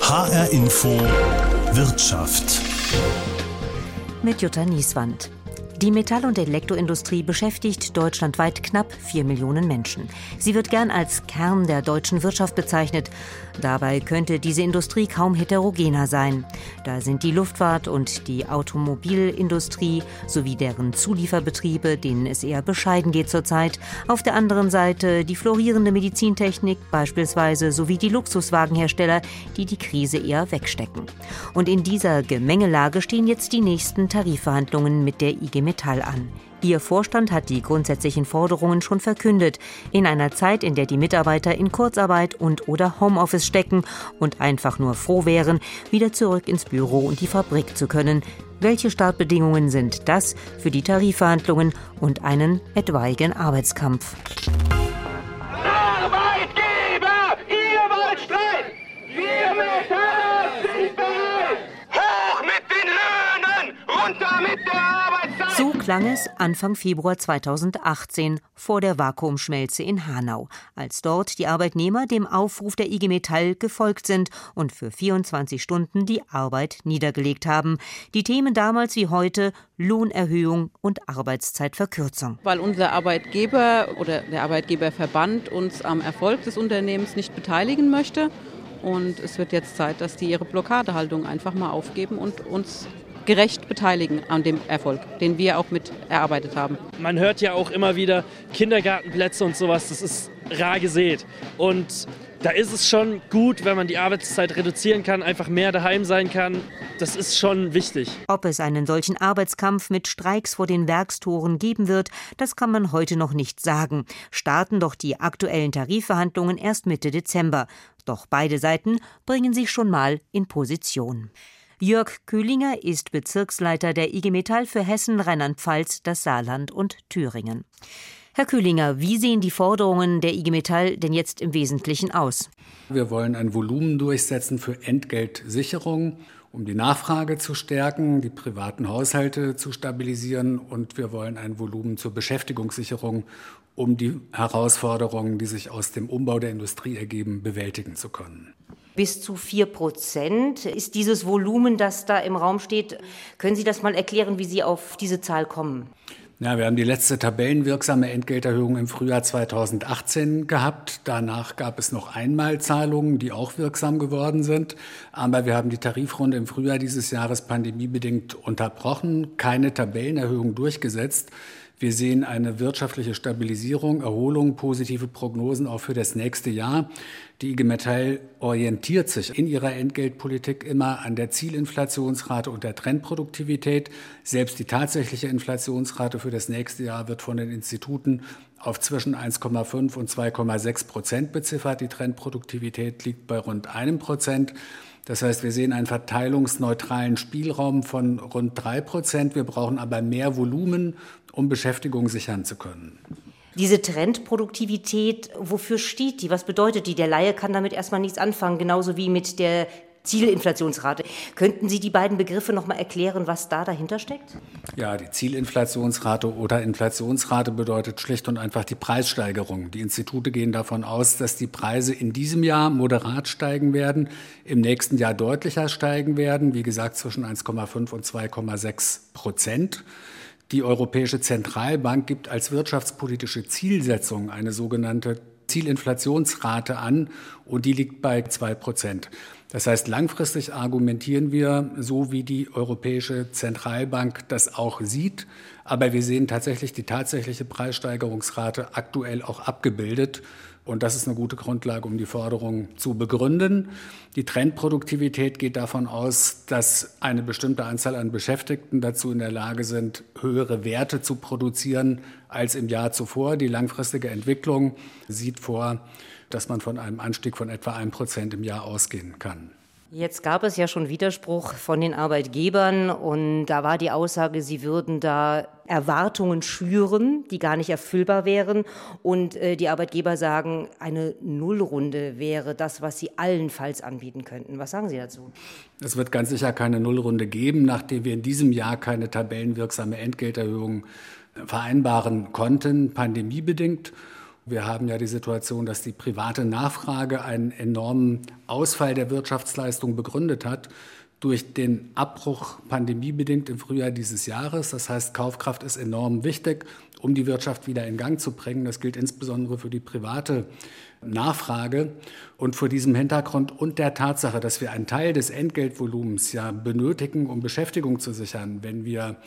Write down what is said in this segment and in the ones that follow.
HR Info Wirtschaft. Mit Jutta Nieswand. Die Metall- und Elektroindustrie beschäftigt deutschlandweit knapp vier Millionen Menschen. Sie wird gern als Kern der deutschen Wirtschaft bezeichnet. Dabei könnte diese Industrie kaum heterogener sein. Da sind die Luftfahrt und die Automobilindustrie sowie deren Zulieferbetriebe, denen es eher bescheiden geht zurzeit. Auf der anderen Seite die florierende Medizintechnik beispielsweise sowie die Luxuswagenhersteller, die die Krise eher wegstecken. Und in dieser Gemengelage stehen jetzt die nächsten Tarifverhandlungen mit der IG Metall. Metall an. Ihr Vorstand hat die grundsätzlichen Forderungen schon verkündet, in einer Zeit, in der die Mitarbeiter in Kurzarbeit und oder Homeoffice stecken und einfach nur froh wären, wieder zurück ins Büro und die Fabrik zu können. Welche Startbedingungen sind das für die Tarifverhandlungen und einen etwaigen Arbeitskampf? Klang es Anfang Februar 2018 vor der Vakuumschmelze in Hanau, als dort die Arbeitnehmer dem Aufruf der IG Metall gefolgt sind und für 24 Stunden die Arbeit niedergelegt haben. Die Themen damals wie heute Lohnerhöhung und Arbeitszeitverkürzung. Weil unser Arbeitgeber oder der Arbeitgeberverband uns am Erfolg des Unternehmens nicht beteiligen möchte. Und es wird jetzt Zeit, dass die ihre Blockadehaltung einfach mal aufgeben und uns gerecht beteiligen an dem Erfolg, den wir auch mit erarbeitet haben. Man hört ja auch immer wieder Kindergartenplätze und sowas, das ist rar gesät. Und da ist es schon gut, wenn man die Arbeitszeit reduzieren kann, einfach mehr daheim sein kann. Das ist schon wichtig. Ob es einen solchen Arbeitskampf mit Streiks vor den Werkstoren geben wird, das kann man heute noch nicht sagen. Starten doch die aktuellen Tarifverhandlungen erst Mitte Dezember. Doch beide Seiten bringen sich schon mal in Position. Jörg Kühlinger ist Bezirksleiter der IG Metall für Hessen, Rheinland-Pfalz, das Saarland und Thüringen. Herr Kühlinger, wie sehen die Forderungen der IG Metall denn jetzt im Wesentlichen aus? Wir wollen ein Volumen durchsetzen für Entgeltsicherung, um die Nachfrage zu stärken, die privaten Haushalte zu stabilisieren und wir wollen ein Volumen zur Beschäftigungssicherung, um die Herausforderungen, die sich aus dem Umbau der Industrie ergeben, bewältigen zu können bis zu vier Prozent ist dieses Volumen, das da im Raum steht. Können Sie das mal erklären, wie Sie auf diese Zahl kommen? Ja, wir haben die letzte tabellenwirksame Entgelterhöhung im Frühjahr 2018 gehabt. Danach gab es noch Einmalzahlungen, die auch wirksam geworden sind. Aber wir haben die Tarifrunde im Frühjahr dieses Jahres pandemiebedingt unterbrochen, keine Tabellenerhöhung durchgesetzt. Wir sehen eine wirtschaftliche Stabilisierung, Erholung, positive Prognosen auch für das nächste Jahr. Die IG Metall orientiert sich in ihrer Entgeltpolitik immer an der Zielinflationsrate und der Trendproduktivität. Selbst die tatsächliche Inflationsrate für das nächste Jahr wird von den Instituten auf zwischen 1,5 und 2,6 Prozent beziffert. Die Trendproduktivität liegt bei rund einem Prozent. Das heißt, wir sehen einen verteilungsneutralen Spielraum von rund drei Prozent. Wir brauchen aber mehr Volumen, um Beschäftigung sichern zu können. Diese Trendproduktivität, wofür steht die? Was bedeutet die? Der Laie kann damit erstmal nichts anfangen, genauso wie mit der Zielinflationsrate. Könnten Sie die beiden Begriffe noch mal erklären, was da dahinter steckt? Ja, die Zielinflationsrate oder Inflationsrate bedeutet schlicht und einfach die Preissteigerung. Die Institute gehen davon aus, dass die Preise in diesem Jahr moderat steigen werden, im nächsten Jahr deutlicher steigen werden, wie gesagt zwischen 1,5 und 2,6 Prozent. Die Europäische Zentralbank gibt als wirtschaftspolitische Zielsetzung eine sogenannte Zielinflationsrate an und die liegt bei zwei Prozent. Das heißt, langfristig argumentieren wir so, wie die Europäische Zentralbank das auch sieht. Aber wir sehen tatsächlich die tatsächliche Preissteigerungsrate aktuell auch abgebildet. Und das ist eine gute Grundlage, um die Forderung zu begründen. Die Trendproduktivität geht davon aus, dass eine bestimmte Anzahl an Beschäftigten dazu in der Lage sind, höhere Werte zu produzieren als im Jahr zuvor. Die langfristige Entwicklung sieht vor, dass man von einem Anstieg von etwa einem Prozent im Jahr ausgehen kann. Jetzt gab es ja schon Widerspruch von den Arbeitgebern und da war die Aussage, sie würden da Erwartungen schüren, die gar nicht erfüllbar wären. Und äh, die Arbeitgeber sagen, eine Nullrunde wäre das, was sie allenfalls anbieten könnten. Was sagen Sie dazu? Es wird ganz sicher keine Nullrunde geben, nachdem wir in diesem Jahr keine tabellenwirksame Entgelterhöhung vereinbaren konnten, pandemiebedingt. Wir haben ja die Situation, dass die private Nachfrage einen enormen Ausfall der Wirtschaftsleistung begründet hat durch den Abbruch pandemiebedingt im Frühjahr dieses Jahres. Das heißt, Kaufkraft ist enorm wichtig, um die Wirtschaft wieder in Gang zu bringen. Das gilt insbesondere für die private Nachfrage. Und vor diesem Hintergrund und der Tatsache, dass wir einen Teil des Entgeltvolumens ja benötigen, um Beschäftigung zu sichern, wenn wir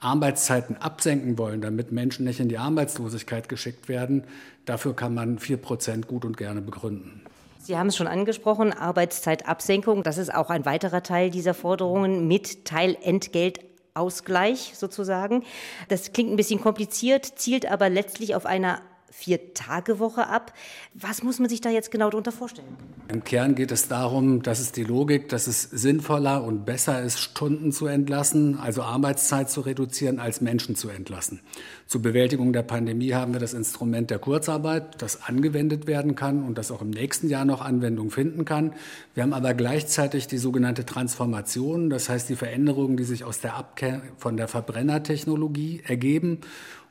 Arbeitszeiten absenken wollen, damit Menschen nicht in die Arbeitslosigkeit geschickt werden, dafür kann man vier Prozent gut und gerne begründen. Sie haben es schon angesprochen, Arbeitszeitabsenkung, das ist auch ein weiterer Teil dieser Forderungen mit Teilentgeltausgleich sozusagen. Das klingt ein bisschen kompliziert, zielt aber letztlich auf eine Vier-Tage-Woche ab. Was muss man sich da jetzt genau darunter vorstellen? Im Kern geht es darum, dass es die Logik, dass es sinnvoller und besser ist, Stunden zu entlassen, also Arbeitszeit zu reduzieren, als Menschen zu entlassen. Zur Bewältigung der Pandemie haben wir das Instrument der Kurzarbeit, das angewendet werden kann und das auch im nächsten Jahr noch Anwendung finden kann. Wir haben aber gleichzeitig die sogenannte Transformation, das heißt die Veränderungen, die sich aus der Abkehr von der Verbrennertechnologie ergeben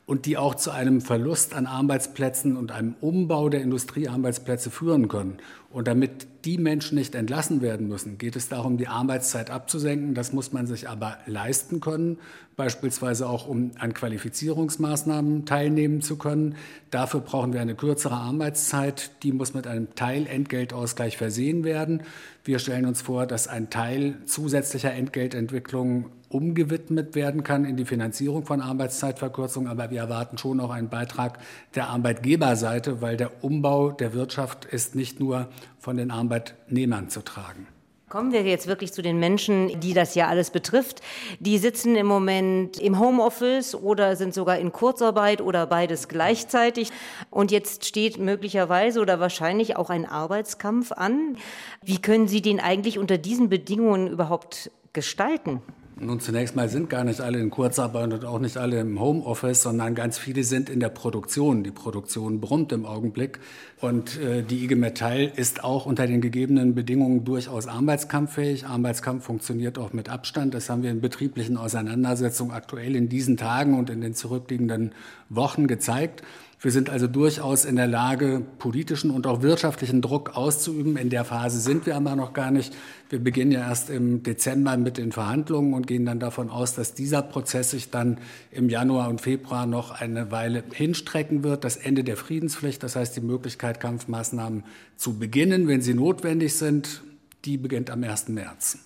und die auch zu einem Verlust an Arbeitsplätzen und einem Umbau der Industriearbeitsplätze führen können. Und damit die Menschen nicht entlassen werden müssen, geht es darum, die Arbeitszeit abzusenken. Das muss man sich aber leisten können, beispielsweise auch um an Qualifizierungsmaßnahmen teilnehmen zu können. Dafür brauchen wir eine kürzere Arbeitszeit. Die muss mit einem Teilentgeltausgleich versehen werden. Wir stellen uns vor, dass ein Teil zusätzlicher Entgeltentwicklung umgewidmet werden kann in die Finanzierung von Arbeitszeitverkürzung. Aber wir erwarten schon auch einen Beitrag der Arbeitgeberseite, weil der Umbau der Wirtschaft ist nicht nur von den Arbeitnehmern zu tragen. Kommen wir jetzt wirklich zu den Menschen, die das ja alles betrifft. Die sitzen im Moment im Homeoffice oder sind sogar in Kurzarbeit oder beides gleichzeitig. Und jetzt steht möglicherweise oder wahrscheinlich auch ein Arbeitskampf an. Wie können Sie den eigentlich unter diesen Bedingungen überhaupt gestalten? Nun, zunächst mal sind gar nicht alle in Kurzarbeit und auch nicht alle im Homeoffice, sondern ganz viele sind in der Produktion. Die Produktion brummt im Augenblick. Und äh, die IG Metall ist auch unter den gegebenen Bedingungen durchaus arbeitskampffähig. Arbeitskampf funktioniert auch mit Abstand. Das haben wir in betrieblichen Auseinandersetzungen aktuell in diesen Tagen und in den zurückliegenden Wochen gezeigt. Wir sind also durchaus in der Lage, politischen und auch wirtschaftlichen Druck auszuüben. In der Phase sind wir aber noch gar nicht. Wir beginnen ja erst im Dezember mit den Verhandlungen und gehen dann davon aus, dass dieser Prozess sich dann im Januar und Februar noch eine Weile hinstrecken wird. Das Ende der Friedenspflicht, das heißt die Möglichkeit, Kampfmaßnahmen zu beginnen, wenn sie notwendig sind, die beginnt am 1. März.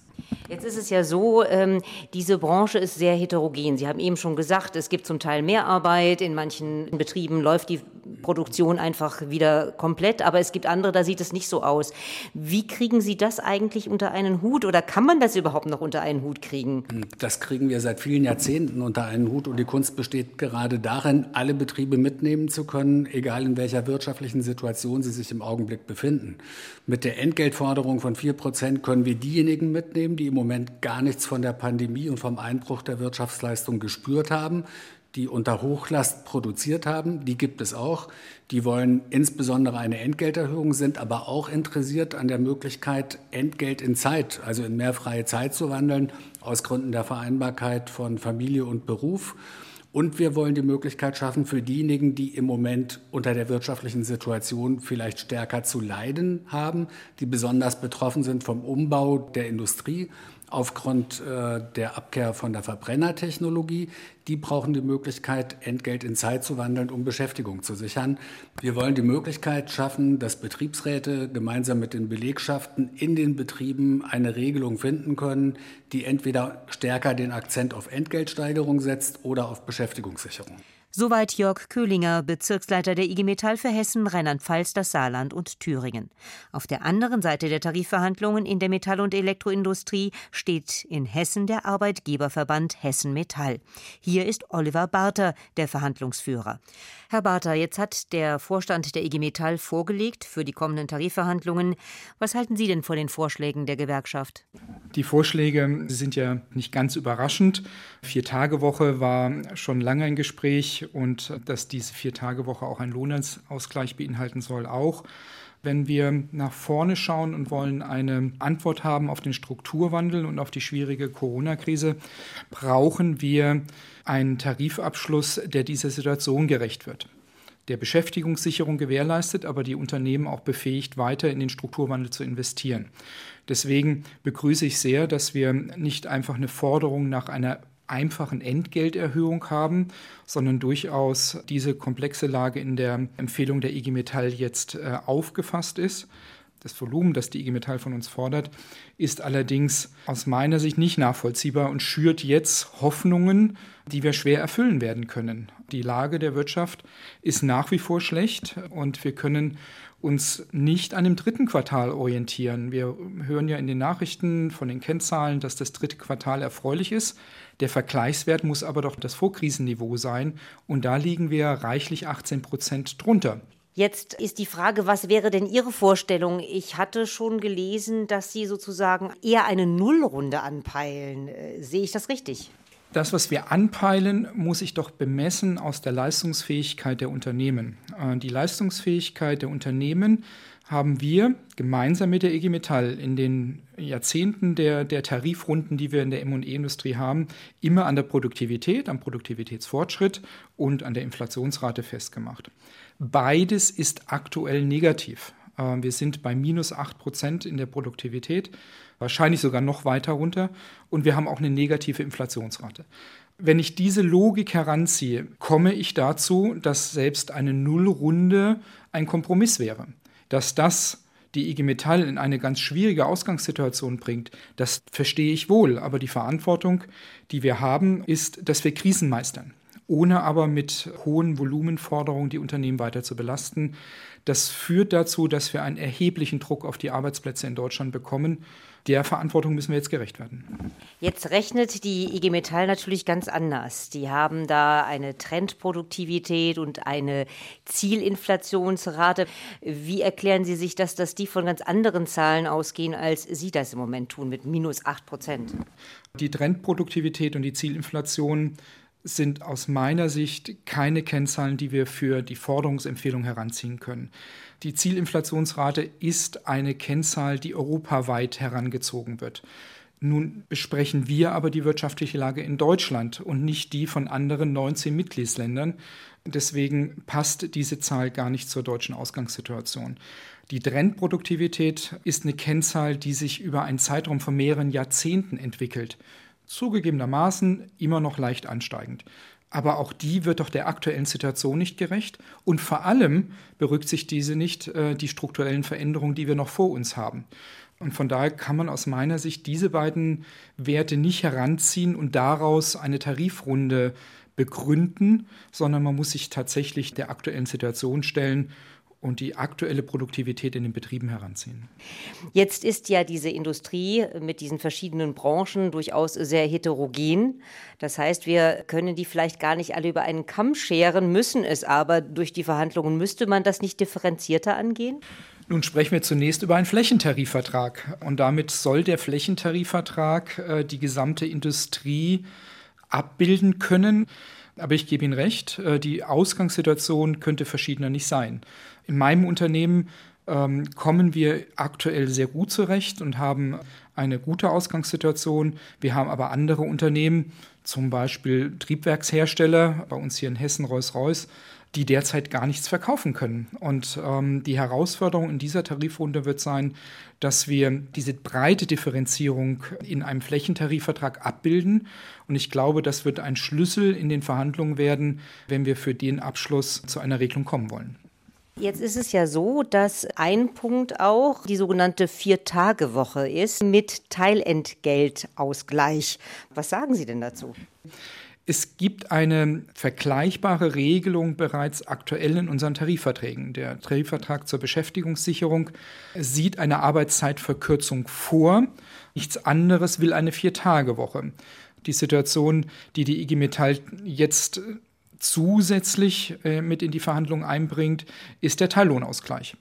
Jetzt ist es ja so, ähm, diese Branche ist sehr heterogen. Sie haben eben schon gesagt, es gibt zum Teil mehr Arbeit. In manchen Betrieben läuft die Produktion einfach wieder komplett, aber es gibt andere, da sieht es nicht so aus. Wie kriegen Sie das eigentlich unter einen Hut oder kann man das überhaupt noch unter einen Hut kriegen? Das kriegen wir seit vielen Jahrzehnten unter einen Hut und die Kunst besteht gerade darin, alle Betriebe mitnehmen zu können, egal in welcher wirtschaftlichen Situation sie sich im Augenblick befinden. Mit der Entgeltforderung von vier Prozent können wir diejenigen mitnehmen, die im Moment gar nichts von der Pandemie und vom Einbruch der Wirtschaftsleistung gespürt haben die unter Hochlast produziert haben. Die gibt es auch. Die wollen insbesondere eine Entgelterhöhung, sind aber auch interessiert an der Möglichkeit, Entgelt in Zeit, also in mehr freie Zeit zu wandeln, aus Gründen der Vereinbarkeit von Familie und Beruf. Und wir wollen die Möglichkeit schaffen, für diejenigen, die im Moment unter der wirtschaftlichen Situation vielleicht stärker zu leiden haben, die besonders betroffen sind vom Umbau der Industrie, aufgrund äh, der Abkehr von der Verbrennertechnologie. Die brauchen die Möglichkeit, Entgelt in Zeit zu wandeln, um Beschäftigung zu sichern. Wir wollen die Möglichkeit schaffen, dass Betriebsräte gemeinsam mit den Belegschaften in den Betrieben eine Regelung finden können, die entweder stärker den Akzent auf Entgeltsteigerung setzt oder auf Beschäftigungssicherung. Soweit Jörg Köhlinger, Bezirksleiter der IG Metall für Hessen, Rheinland-Pfalz, das Saarland und Thüringen. Auf der anderen Seite der Tarifverhandlungen in der Metall- und Elektroindustrie steht in Hessen der Arbeitgeberverband Hessen Metall. Hier ist Oliver Barter, der Verhandlungsführer. Herr Barter, jetzt hat der Vorstand der IG Metall vorgelegt für die kommenden Tarifverhandlungen. Was halten Sie denn vor den Vorschlägen der Gewerkschaft? Die Vorschläge sind ja nicht ganz überraschend. Vier-Tage-Woche war schon lange ein Gespräch und dass diese Vier-Tage-Woche auch einen Lohnausgleich beinhalten soll, auch. Wenn wir nach vorne schauen und wollen eine Antwort haben auf den Strukturwandel und auf die schwierige Corona-Krise, brauchen wir einen Tarifabschluss, der dieser Situation gerecht wird. der Beschäftigungssicherung gewährleistet, aber die Unternehmen auch befähigt, weiter in den Strukturwandel zu investieren. Deswegen begrüße ich sehr, dass wir nicht einfach eine Forderung nach einer einfachen Entgelterhöhung haben, sondern durchaus diese komplexe Lage in der Empfehlung der IG Metall jetzt äh, aufgefasst ist. Das Volumen, das die IG Metall von uns fordert, ist allerdings aus meiner Sicht nicht nachvollziehbar und schürt jetzt Hoffnungen, die wir schwer erfüllen werden können. Die Lage der Wirtschaft ist nach wie vor schlecht und wir können uns nicht an dem dritten Quartal orientieren. Wir hören ja in den Nachrichten von den Kennzahlen, dass das dritte Quartal erfreulich ist. Der Vergleichswert muss aber doch das Vorkrisenniveau sein und da liegen wir reichlich 18 Prozent drunter. Jetzt ist die Frage, was wäre denn Ihre Vorstellung? Ich hatte schon gelesen, dass Sie sozusagen eher eine Nullrunde anpeilen. Äh, sehe ich das richtig? Das, was wir anpeilen, muss ich doch bemessen aus der Leistungsfähigkeit der Unternehmen. Äh, die Leistungsfähigkeit der Unternehmen haben wir gemeinsam mit der EG Metall in den Jahrzehnten der, der Tarifrunden, die wir in der M&E-Industrie haben, immer an der Produktivität, am Produktivitätsfortschritt und an der Inflationsrate festgemacht. Beides ist aktuell negativ. Äh, wir sind bei minus 8 Prozent in der Produktivität wahrscheinlich sogar noch weiter runter. Und wir haben auch eine negative Inflationsrate. Wenn ich diese Logik heranziehe, komme ich dazu, dass selbst eine Nullrunde ein Kompromiss wäre. Dass das die IG Metall in eine ganz schwierige Ausgangssituation bringt, das verstehe ich wohl. Aber die Verantwortung, die wir haben, ist, dass wir Krisen meistern ohne aber mit hohen Volumenforderungen die Unternehmen weiter zu belasten. Das führt dazu, dass wir einen erheblichen Druck auf die Arbeitsplätze in Deutschland bekommen der Verantwortung müssen wir jetzt gerecht werden. Jetzt rechnet die IG Metall natürlich ganz anders. Die haben da eine Trendproduktivität und eine Zielinflationsrate. Wie erklären Sie sich das, dass die von ganz anderen Zahlen ausgehen, als Sie das im Moment tun, mit minus 8 Prozent? Die Trendproduktivität und die Zielinflation sind aus meiner Sicht keine Kennzahlen, die wir für die Forderungsempfehlung heranziehen können. Die Zielinflationsrate ist eine Kennzahl, die europaweit herangezogen wird. Nun besprechen wir aber die wirtschaftliche Lage in Deutschland und nicht die von anderen 19 Mitgliedsländern. Deswegen passt diese Zahl gar nicht zur deutschen Ausgangssituation. Die Trendproduktivität ist eine Kennzahl, die sich über einen Zeitraum von mehreren Jahrzehnten entwickelt. Zugegebenermaßen immer noch leicht ansteigend. Aber auch die wird doch der aktuellen Situation nicht gerecht. Und vor allem berücksichtigt diese nicht äh, die strukturellen Veränderungen, die wir noch vor uns haben. Und von daher kann man aus meiner Sicht diese beiden Werte nicht heranziehen und daraus eine Tarifrunde begründen, sondern man muss sich tatsächlich der aktuellen Situation stellen und die aktuelle Produktivität in den Betrieben heranziehen. Jetzt ist ja diese Industrie mit diesen verschiedenen Branchen durchaus sehr heterogen. Das heißt, wir können die vielleicht gar nicht alle über einen Kamm scheren, müssen es aber durch die Verhandlungen. Müsste man das nicht differenzierter angehen? Nun sprechen wir zunächst über einen Flächentarifvertrag. Und damit soll der Flächentarifvertrag äh, die gesamte Industrie abbilden können. Aber ich gebe Ihnen recht, äh, die Ausgangssituation könnte verschiedener nicht sein. In meinem Unternehmen ähm, kommen wir aktuell sehr gut zurecht und haben eine gute Ausgangssituation. Wir haben aber andere Unternehmen, zum Beispiel Triebwerkshersteller, bei uns hier in Hessen Rolls-Royce, die derzeit gar nichts verkaufen können. Und ähm, die Herausforderung in dieser Tarifrunde wird sein, dass wir diese breite Differenzierung in einem Flächentarifvertrag abbilden. Und ich glaube, das wird ein Schlüssel in den Verhandlungen werden, wenn wir für den Abschluss zu einer Regelung kommen wollen. Jetzt ist es ja so, dass ein Punkt auch die sogenannte Vier-Tage-Woche ist mit Teilentgeltausgleich. Was sagen Sie denn dazu? Es gibt eine vergleichbare Regelung bereits aktuell in unseren Tarifverträgen. Der Tarifvertrag zur Beschäftigungssicherung sieht eine Arbeitszeitverkürzung vor. Nichts anderes will eine Vier-Tage-Woche. Die Situation, die die IG Metall jetzt zusätzlich äh, mit in die Verhandlungen einbringt, ist der Teillohnausgleich.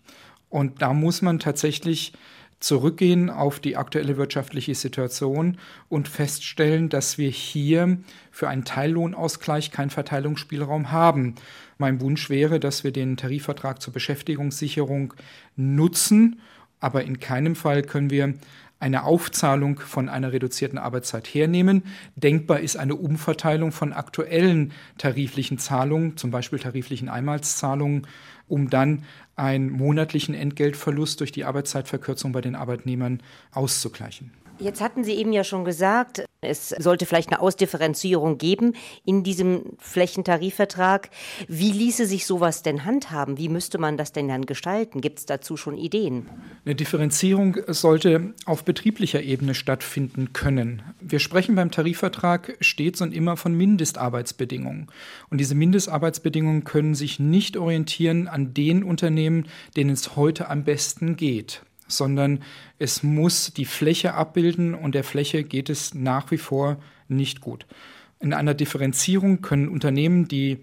Und da muss man tatsächlich zurückgehen auf die aktuelle wirtschaftliche Situation und feststellen, dass wir hier für einen Teillohnausgleich keinen Verteilungsspielraum haben. Mein Wunsch wäre, dass wir den Tarifvertrag zur Beschäftigungssicherung nutzen, aber in keinem Fall können wir eine Aufzahlung von einer reduzierten Arbeitszeit hernehmen. Denkbar ist eine Umverteilung von aktuellen tariflichen Zahlungen, zum Beispiel tariflichen Einmalszahlungen, um dann einen monatlichen Entgeltverlust durch die Arbeitszeitverkürzung bei den Arbeitnehmern auszugleichen. Jetzt hatten Sie eben ja schon gesagt, es sollte vielleicht eine Ausdifferenzierung geben in diesem Flächentarifvertrag. Wie ließe sich sowas denn handhaben? Wie müsste man das denn dann gestalten? Gibt es dazu schon Ideen? Eine Differenzierung sollte auf betrieblicher Ebene stattfinden können. Wir sprechen beim Tarifvertrag stets und immer von Mindestarbeitsbedingungen. Und diese Mindestarbeitsbedingungen können sich nicht orientieren an den Unternehmen, denen es heute am besten geht sondern es muss die Fläche abbilden und der Fläche geht es nach wie vor nicht gut. In einer Differenzierung können Unternehmen, die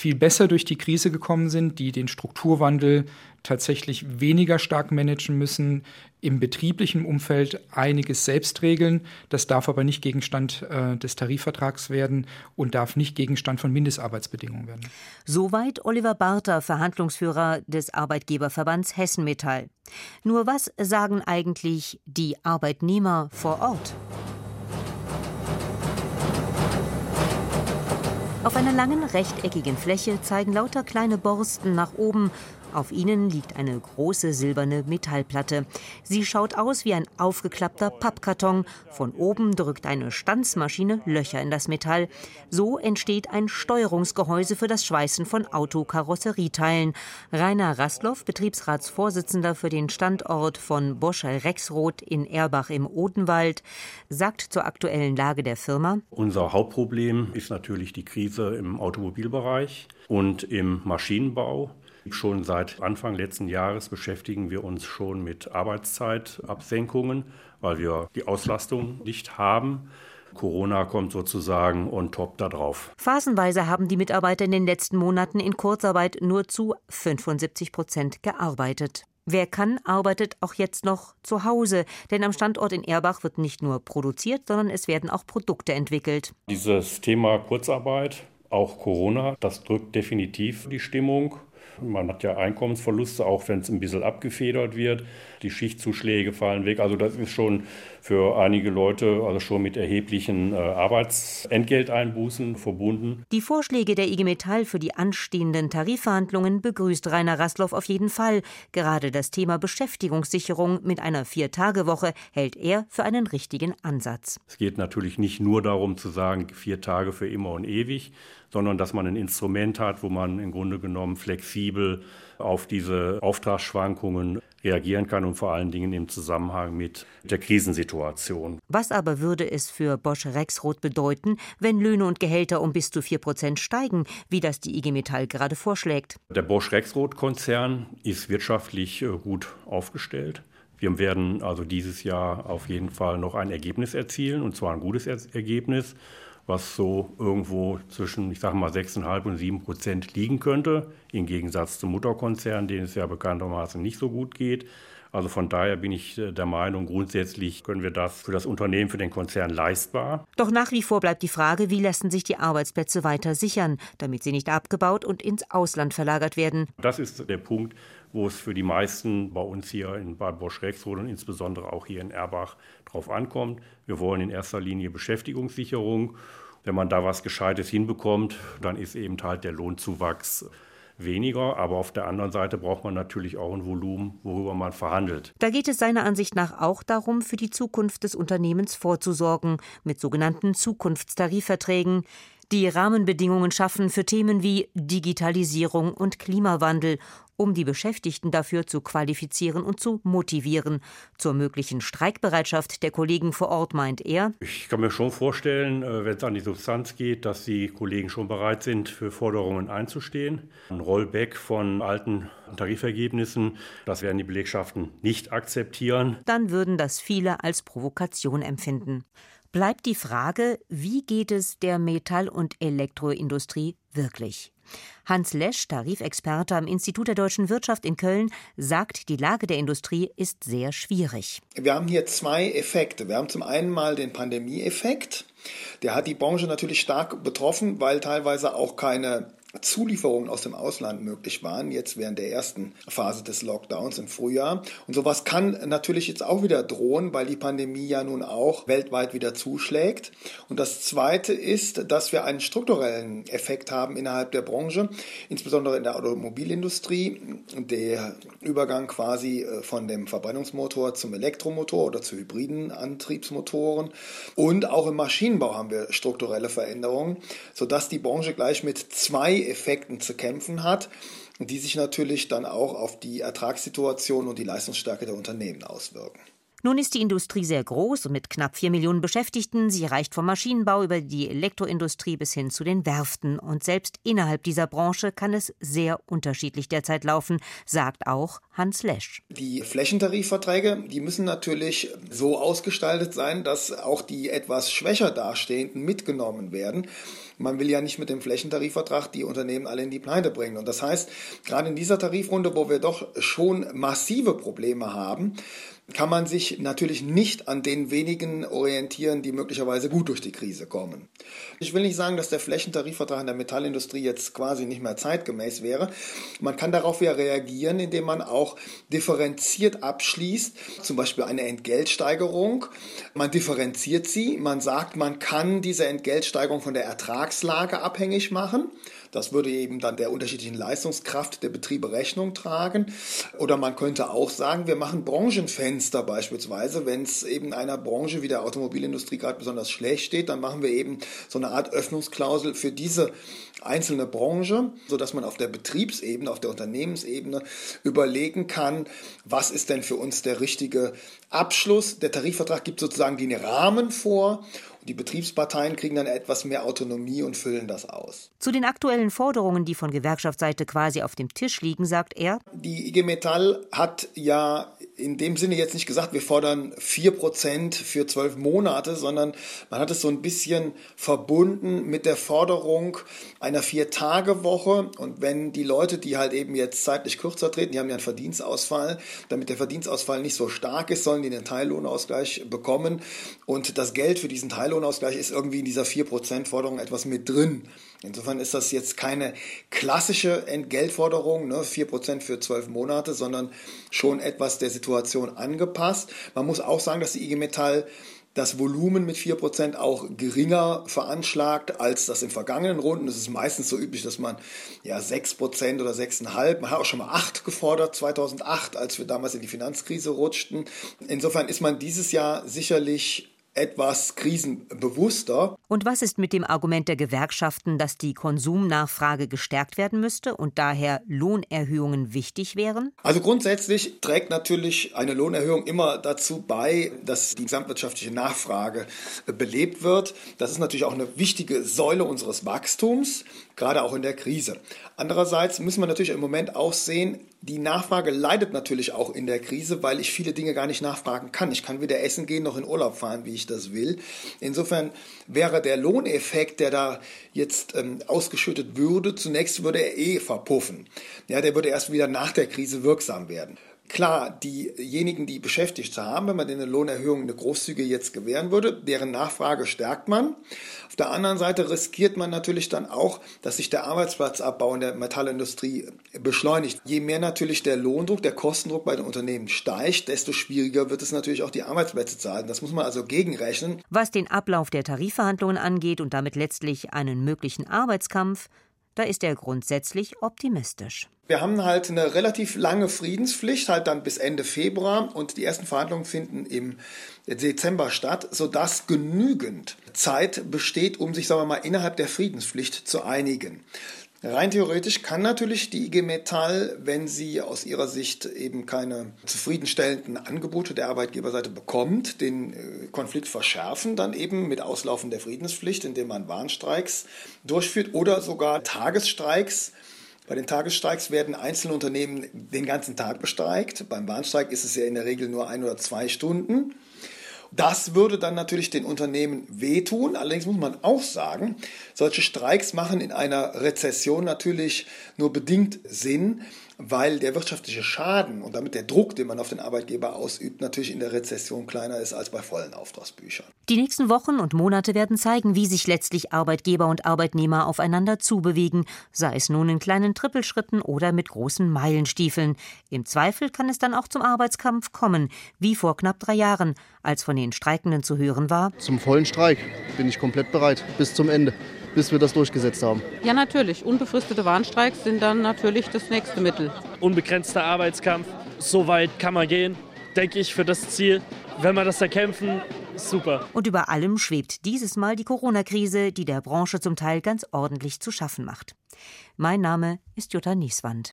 viel besser durch die Krise gekommen sind, die den Strukturwandel tatsächlich weniger stark managen müssen, im betrieblichen Umfeld einiges selbst regeln. Das darf aber nicht Gegenstand äh, des Tarifvertrags werden und darf nicht Gegenstand von Mindestarbeitsbedingungen werden. Soweit Oliver Barter, Verhandlungsführer des Arbeitgeberverbands Hessen Metall. Nur was sagen eigentlich die Arbeitnehmer vor Ort? Auf einer langen rechteckigen Fläche zeigen lauter kleine Borsten nach oben auf ihnen liegt eine große silberne Metallplatte. Sie schaut aus wie ein aufgeklappter Pappkarton. Von oben drückt eine Stanzmaschine Löcher in das Metall. So entsteht ein Steuerungsgehäuse für das Schweißen von Autokarosserieteilen. Rainer Rastloff, Betriebsratsvorsitzender für den Standort von Bosch Rexroth in Erbach im Odenwald, sagt zur aktuellen Lage der Firma: Unser Hauptproblem ist natürlich die Krise im Automobilbereich und im Maschinenbau. Schon seit Anfang letzten Jahres beschäftigen wir uns schon mit Arbeitszeitabsenkungen, weil wir die Auslastung nicht haben. Corona kommt sozusagen on top da drauf. Phasenweise haben die Mitarbeiter in den letzten Monaten in Kurzarbeit nur zu 75 Prozent gearbeitet. Wer kann, arbeitet auch jetzt noch zu Hause, denn am Standort in Erbach wird nicht nur produziert, sondern es werden auch Produkte entwickelt. Dieses Thema Kurzarbeit, auch Corona, das drückt definitiv die Stimmung. Man hat ja Einkommensverluste, auch wenn es ein bisschen abgefedert wird. Die Schichtzuschläge fallen weg. Also das ist schon für einige Leute also schon mit erheblichen äh, Arbeitsentgelteinbußen verbunden. Die Vorschläge der IG Metall für die anstehenden Tarifverhandlungen begrüßt Rainer Rastloff auf jeden Fall. Gerade das Thema Beschäftigungssicherung mit einer Vier-Tage-Woche hält er für einen richtigen Ansatz. Es geht natürlich nicht nur darum zu sagen, vier Tage für immer und ewig, sondern dass man ein Instrument hat, wo man im Grunde genommen flexibel auf diese Auftragsschwankungen reagieren kann und vor allen Dingen im Zusammenhang mit der Krisensituation. Was aber würde es für Bosch Rexroth bedeuten, wenn Löhne und Gehälter um bis zu 4 Prozent steigen, wie das die IG Metall gerade vorschlägt? Der Bosch Rexroth Konzern ist wirtschaftlich äh, gut aufgestellt. Wir werden also dieses Jahr auf jeden Fall noch ein Ergebnis erzielen, und zwar ein gutes Ergebnis was so irgendwo zwischen, ich sage mal, 6,5 und 7 Prozent liegen könnte, im Gegensatz zum Mutterkonzern, denen es ja bekanntermaßen nicht so gut geht. Also von daher bin ich äh, der Meinung, grundsätzlich können wir das für das Unternehmen, für den Konzern leistbar. Doch nach wie vor bleibt die Frage, wie lassen sich die Arbeitsplätze weiter sichern, damit sie nicht abgebaut und ins Ausland verlagert werden. Das ist der Punkt, wo es für die meisten bei uns hier in Bad Bosch Rexroth und insbesondere auch hier in Erbach drauf ankommt. Wir wollen in erster Linie Beschäftigungssicherung. Wenn man da was Gescheites hinbekommt, dann ist eben halt der Lohnzuwachs weniger, aber auf der anderen Seite braucht man natürlich auch ein Volumen, worüber man verhandelt. Da geht es seiner Ansicht nach auch darum, für die Zukunft des Unternehmens vorzusorgen, mit sogenannten Zukunftstarifverträgen die Rahmenbedingungen schaffen für Themen wie Digitalisierung und Klimawandel, um die Beschäftigten dafür zu qualifizieren und zu motivieren. Zur möglichen Streikbereitschaft der Kollegen vor Ort meint er. Ich kann mir schon vorstellen, äh, wenn es an die Substanz geht, dass die Kollegen schon bereit sind, für Forderungen einzustehen. Ein Rollback von alten Tarifergebnissen, das werden die Belegschaften nicht akzeptieren. Dann würden das viele als Provokation empfinden bleibt die Frage, wie geht es der Metall- und Elektroindustrie wirklich? Hans Lesch, Tarifexperte am Institut der deutschen Wirtschaft in Köln, sagt, die Lage der Industrie ist sehr schwierig. Wir haben hier zwei Effekte. Wir haben zum einen mal den Pandemieeffekt. Der hat die Branche natürlich stark betroffen, weil teilweise auch keine Zulieferungen aus dem Ausland möglich waren, jetzt während der ersten Phase des Lockdowns im Frühjahr. Und sowas kann natürlich jetzt auch wieder drohen, weil die Pandemie ja nun auch weltweit wieder zuschlägt. Und das Zweite ist, dass wir einen strukturellen Effekt haben innerhalb der Branche, insbesondere in der Automobilindustrie. Der Übergang quasi äh, von dem Verbrennungsmotor zum Elektromotor oder zu hybriden Antriebsmotoren. Und auch im Maschinenbau haben wir strukturelle Veränderungen, sodass die Branche gleich mit zwei Effekten zu kämpfen hat, die sich natürlich dann auch auf die Ertragssituation und die Leistungsstärke der Unternehmen auswirken. Nun ist die Industrie sehr groß und mit knapp vier Millionen Beschäftigten. Sie reicht vom Maschinenbau über die Elektroindustrie bis hin zu den Werften. Und selbst innerhalb dieser Branche kann es sehr unterschiedlich derzeit laufen, sagt auch Hans Lesch. Die Flächentarifverträge, die müssen natürlich so ausgestaltet sein, dass auch die etwas schwächer dastehenden mitgenommen werden. Man will ja nicht mit dem Flächentarifvertrag die Unternehmen alle in die Pleite bringen. Und das heißt, gerade in dieser Tarifrunde, wo wir doch schon massive Probleme haben, kann man sich natürlich nicht an den wenigen orientieren, die möglicherweise gut durch die Krise kommen. Ich will nicht sagen, dass der Flächentarifvertrag in der Metallindustrie jetzt quasi nicht mehr zeitgemäß wäre. Man kann darauf ja reagieren, indem man auch differenziert abschließt, zum Beispiel eine Entgeltsteigerung. Man differenziert sie, man sagt, man kann diese Entgeltsteigerung von der Ertragslage abhängig machen. Das würde eben dann der unterschiedlichen Leistungskraft der Betriebe Rechnung tragen. Oder man könnte auch sagen, wir machen Branchenfenster beispielsweise. Wenn es eben einer Branche wie der Automobilindustrie gerade besonders schlecht steht, dann machen wir eben so eine Art Öffnungsklausel für diese einzelne Branche, sodass man auf der Betriebsebene, auf der Unternehmensebene überlegen kann, was ist denn für uns der richtige Abschluss. Der Tarifvertrag gibt sozusagen den Rahmen vor die Betriebsparteien kriegen dann etwas mehr Autonomie und füllen das aus. Zu den aktuellen Forderungen, die von Gewerkschaftsseite quasi auf dem Tisch liegen, sagt er. Die IG Metall hat ja in dem Sinne jetzt nicht gesagt, wir fordern 4% für zwölf Monate, sondern man hat es so ein bisschen verbunden mit der Forderung einer Vier-Tage-Woche. Und wenn die Leute, die halt eben jetzt zeitlich kürzer treten, die haben ja einen Verdienstausfall, damit der Verdienstausfall nicht so stark ist, sollen die den Teillohnausgleich bekommen. Und das Geld für diesen Teillohnausgleich ist irgendwie in dieser 4%-Forderung etwas mit drin. Insofern ist das jetzt keine klassische Entgeltforderung, ne, 4% für zwölf Monate, sondern schon etwas der Situation angepasst. Man muss auch sagen, dass die IG Metall das Volumen mit 4% auch geringer veranschlagt als das in vergangenen Runden. Es ist meistens so üblich, dass man ja 6% oder 6,5%, man hat auch schon mal 8 gefordert 2008, als wir damals in die Finanzkrise rutschten. Insofern ist man dieses Jahr sicherlich etwas krisenbewusster. Und was ist mit dem Argument der Gewerkschaften, dass die Konsumnachfrage gestärkt werden müsste und daher Lohnerhöhungen wichtig wären? Also grundsätzlich trägt natürlich eine Lohnerhöhung immer dazu bei, dass die gesamtwirtschaftliche Nachfrage belebt wird. Das ist natürlich auch eine wichtige Säule unseres Wachstums, gerade auch in der Krise. Andererseits müssen wir natürlich im Moment auch sehen, die Nachfrage leidet natürlich auch in der Krise, weil ich viele Dinge gar nicht nachfragen kann. Ich kann weder essen gehen noch in Urlaub fahren, wie ich das will. Insofern wäre der Lohneffekt, der da jetzt ähm, ausgeschüttet würde, zunächst würde er eh verpuffen. Ja, der würde erst wieder nach der Krise wirksam werden. Klar, diejenigen, die Beschäftigte haben, wenn man denen eine Lohnerhöhung, eine großzügige jetzt gewähren würde, deren Nachfrage stärkt man. Auf der anderen Seite riskiert man natürlich dann auch, dass sich der Arbeitsplatzabbau in der Metallindustrie beschleunigt. Je mehr natürlich der Lohndruck, der Kostendruck bei den Unternehmen steigt, desto schwieriger wird es natürlich auch die Arbeitsplätze zu halten. Das muss man also gegenrechnen. Was den Ablauf der Tarifverhandlungen angeht und damit letztlich einen möglichen Arbeitskampf, da ist er grundsätzlich optimistisch. Wir haben halt eine relativ lange Friedenspflicht, halt dann bis Ende Februar und die ersten Verhandlungen finden im Dezember statt, sodass genügend Zeit besteht, um sich, sagen wir mal, innerhalb der Friedenspflicht zu einigen. Rein theoretisch kann natürlich die IG Metall, wenn sie aus ihrer Sicht eben keine zufriedenstellenden Angebote der Arbeitgeberseite bekommt, den äh, Konflikt verschärfen, dann eben mit Auslaufen der Friedenspflicht, indem man Warnstreiks durchführt oder sogar Tagesstreiks. Bei den Tagesstreiks werden einzelne Unternehmen den ganzen Tag bestreikt. Beim Warnstreik ist es ja in der Regel nur ein oder zwei Stunden. Das würde dann natürlich den Unternehmen wehtun. Allerdings muss man auch sagen, solche Streiks machen in einer Rezession natürlich nur bedingt Sinn, weil der wirtschaftliche Schaden und damit der Druck, den man auf den Arbeitgeber ausübt, natürlich in der Rezession kleiner ist als bei vollen Auftragsbüchern. Die nächsten Wochen und Monate werden zeigen, wie sich letztlich Arbeitgeber und Arbeitnehmer aufeinander zubewegen, sei es nun in kleinen Trippelschritten oder mit großen Meilenstiefeln. Im Zweifel kann es dann auch zum Arbeitskampf kommen, wie vor knapp drei Jahren, als von den Streikenden zu hören war. Zum vollen Streik bin ich komplett bereit, bis zum Ende bis wir das durchgesetzt haben. Ja, natürlich. Unbefristete Warnstreiks sind dann natürlich das nächste Mittel. Unbegrenzter Arbeitskampf, so weit kann man gehen, denke ich, für das Ziel. Wenn wir das erkämpfen, super. Und über allem schwebt dieses Mal die Corona-Krise, die der Branche zum Teil ganz ordentlich zu schaffen macht. Mein Name ist Jutta Nieswand.